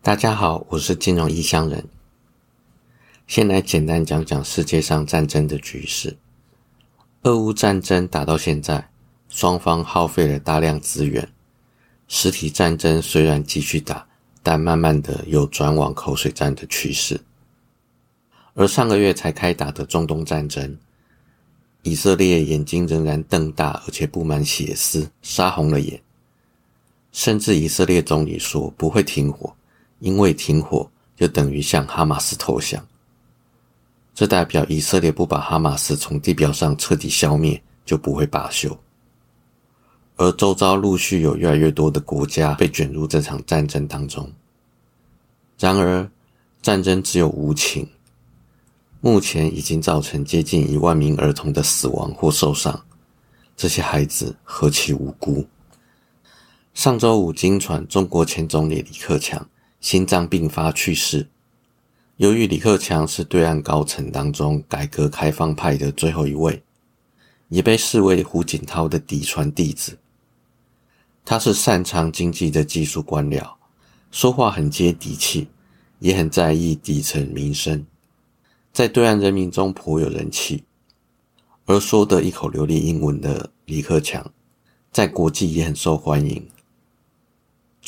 大家好，我是金融异乡人。先来简单讲讲世界上战争的局势。俄乌战争打到现在，双方耗费了大量资源，实体战争虽然继续打，但慢慢的有转往口水战的趋势。而上个月才开打的中东战争，以色列眼睛仍然瞪大，而且布满血丝，杀红了眼。甚至以色列总理说不会停火，因为停火就等于向哈马斯投降。这代表以色列不把哈马斯从地表上彻底消灭，就不会罢休。而周遭陆续有越来越多的国家被卷入这场战争当中。然而，战争只有无情，目前已经造成接近一万名儿童的死亡或受伤，这些孩子何其无辜。上周五，经传中国前总理李克强心脏病发去世。由于李克强是对岸高层当中改革开放派的最后一位，也被视为胡锦涛的嫡传弟子。他是擅长经济的技术官僚，说话很接地气，也很在意底层民生，在对岸人民中颇有人气。而说得一口流利英文的李克强，在国际也很受欢迎。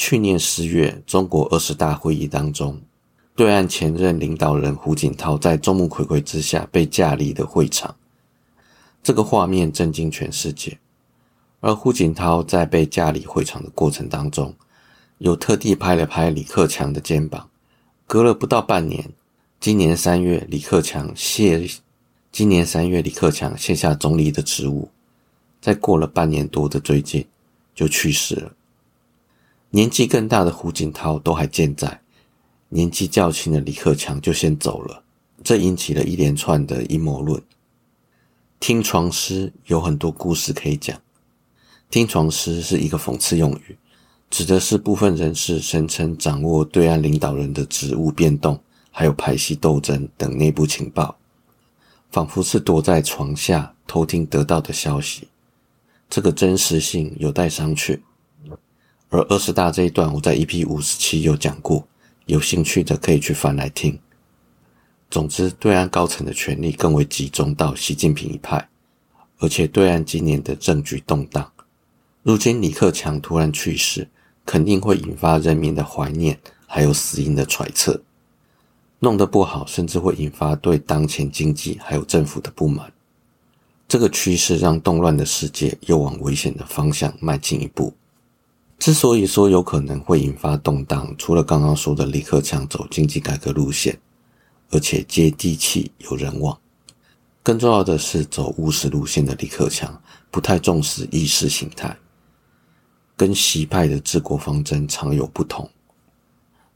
去年十月，中国二十大会议当中，对岸前任领导人胡锦涛在众目睽睽之下被架离的会场，这个画面震惊全世界。而胡锦涛在被架离会场的过程当中，有特地拍了拍李克强的肩膀。隔了不到半年，今年三月，李克强卸今年三月李克强卸下总理的职务，在过了半年多的最近，就去世了。年纪更大的胡锦涛都还健在，年纪较轻的李克强就先走了，这引起了一连串的阴谋论。听床师有很多故事可以讲，听床师是一个讽刺用语，指的是部分人士声称掌握对岸领导人的职务变动，还有派系斗争等内部情报，仿佛是躲在床下偷听得到的消息，这个真实性有待商榷。而二十大这一段，我在 EP 五十七有讲过，有兴趣的可以去翻来听。总之，对岸高层的权力更为集中到习近平一派，而且对岸今年的政局动荡，如今李克强突然去世，肯定会引发人民的怀念，还有死因的揣测，弄得不好，甚至会引发对当前经济还有政府的不满。这个趋势让动乱的世界又往危险的方向迈进一步。之所以说有可能会引发动荡，除了刚刚说的李克强走经济改革路线，而且接地气、有人望，更重要的是走务实路线的李克强不太重视意识形态，跟习派的治国方针常有不同，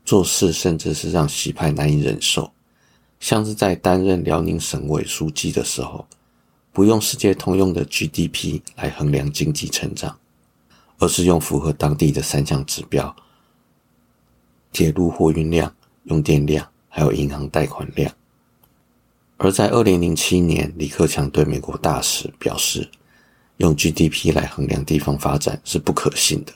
做事甚至是让习派难以忍受，像是在担任辽宁省委书记的时候，不用世界通用的 GDP 来衡量经济成长。而是用符合当地的三项指标：铁路货运量、用电量，还有银行贷款量。而在二零零七年，李克强对美国大使表示，用 GDP 来衡量地方发展是不可信的。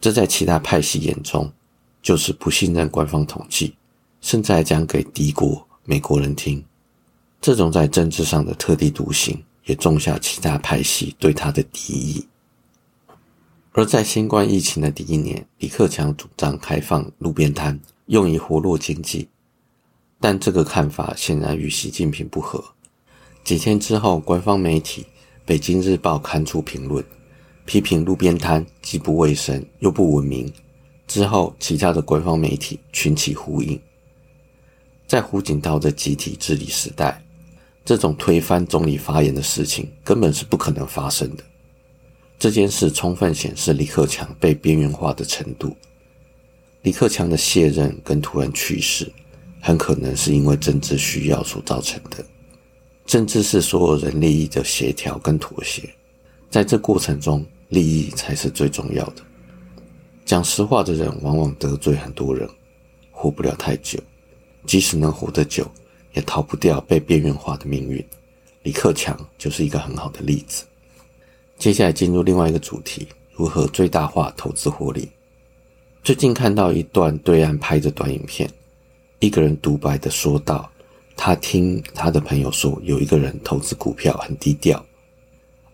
这在其他派系眼中，就是不信任官方统计，甚至还讲给敌国美国人听。这种在政治上的特立独行，也种下其他派系对他的敌意。而在新冠疫情的第一年，李克强主张开放路边摊，用以活络经济，但这个看法显然与习近平不合。几天之后，官方媒体《北京日报》刊出评论，批评路边摊既不卫生又不文明。之后，其他的官方媒体群起呼应。在胡锦涛的集体治理时代，这种推翻总理发言的事情根本是不可能发生的。这件事充分显示李克强被边缘化的程度。李克强的卸任跟突然去世，很可能是因为政治需要所造成的。政治是所有人利益的协调跟妥协，在这过程中，利益才是最重要的。讲实话的人往往得罪很多人，活不了太久。即使能活得久，也逃不掉被边缘化的命运。李克强就是一个很好的例子。接下来进入另外一个主题：如何最大化投资获利。最近看到一段对岸拍的短影片，一个人独白的说道：“他听他的朋友说，有一个人投资股票很低调，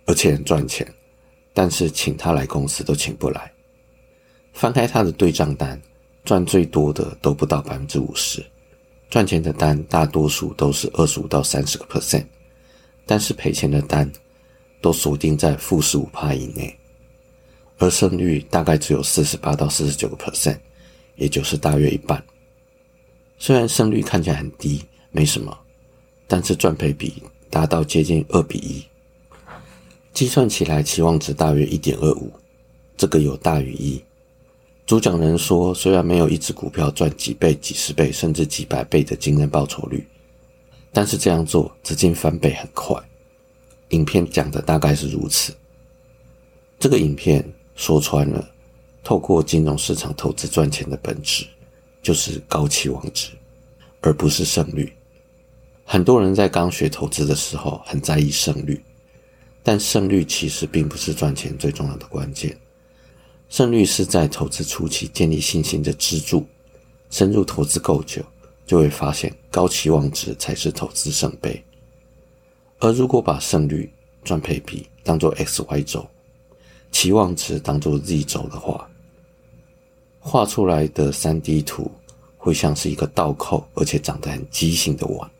而且很赚钱，但是请他来公司都请不来。翻开他的对账单，赚最多的都不到百分之五十，赚钱的单大多数都是二十五到三十个 percent，但是赔钱的单都锁定在负十五趴以内。”而胜率大概只有四十八到四十九个 percent，也就是大约一半。虽然胜率看起来很低，没什么，但是赚赔比达到接近二比一，计算起来期望值大约一点二五，这个有大于一。主讲人说，虽然没有一只股票赚几倍、几十倍甚至几百倍的惊人报酬率，但是这样做资金翻倍很快。影片讲的大概是如此。这个影片。说穿了，透过金融市场投资赚钱的本质，就是高期望值，而不是胜率。很多人在刚学投资的时候很在意胜率，但胜率其实并不是赚钱最重要的关键。胜率是在投资初期建立信心的支柱，深入投资够久，就会发现高期望值才是投资圣杯。而如果把胜率赚配比当做 X Y 轴，期望值当做 Z 轴的话，画出来的三 D 图会像是一个倒扣，而且长得很畸形的碗。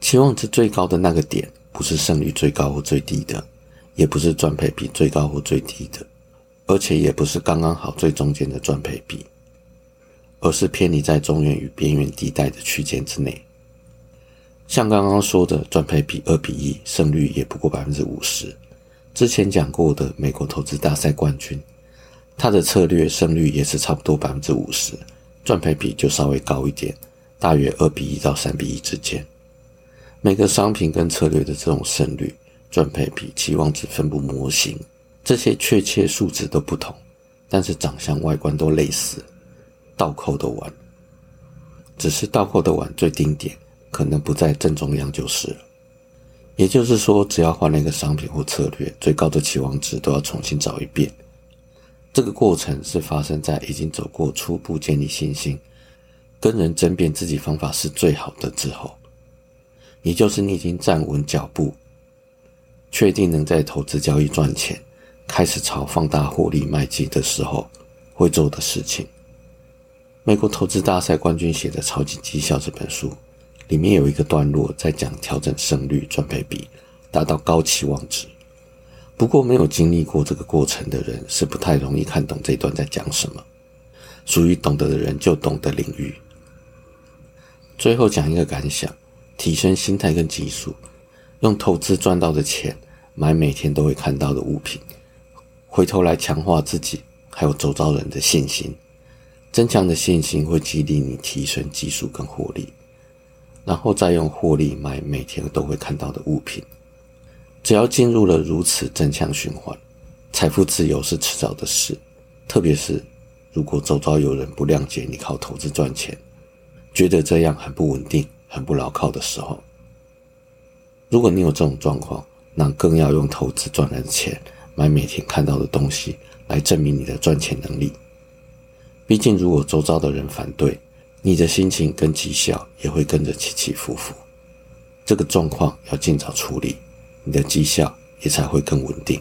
期望值最高的那个点，不是胜率最高或最低的，也不是赚赔比最高或最低的，而且也不是刚刚好最中间的赚赔比，而是偏离在中原与边缘地带的区间之内。像刚刚说的赚赔比二比一，胜率也不过百分之五十。之前讲过的美国投资大赛冠军，他的策略胜率也是差不多百分之五十，赚赔比就稍微高一点，大约二比一到三比一之间。每个商品跟策略的这种胜率、赚赔比、期望值分布模型，这些确切数值都不同，但是长相外观都类似，倒扣的碗，只是倒扣的碗最顶点可能不在正中央就是了。也就是说，只要换了一个商品或策略，最高的期望值都要重新找一遍。这个过程是发生在已经走过初步建立信心、跟人争辩自己方法是最好的之后，也就是你已经站稳脚步，确定能在投资交易赚钱，开始朝放大获利迈进的时候会做的事情。美国投资大赛冠军写的《超级绩效》这本书。里面有一个段落在讲调整胜率赚赔比，达到高期望值。不过没有经历过这个过程的人是不太容易看懂这段在讲什么。属于懂得的人就懂得领域。最后讲一个感想：提升心态跟技术，用投资赚到的钱买每天都会看到的物品，回头来强化自己还有周遭人的信心。增强的信心会激励你提升技术跟获利。然后再用获利买每天都会看到的物品，只要进入了如此正向循环，财富自由是迟早的事。特别是如果周遭有人不谅解你靠投资赚钱，觉得这样很不稳定、很不牢靠的时候，如果你有这种状况，那更要用投资赚来的钱买每天看到的东西来证明你的赚钱能力。毕竟，如果周遭的人反对，你的心情跟绩效也会跟着起起伏伏，这个状况要尽早处理，你的绩效也才会更稳定。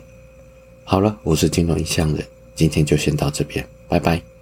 好了，我是金融异乡人，今天就先到这边，拜拜。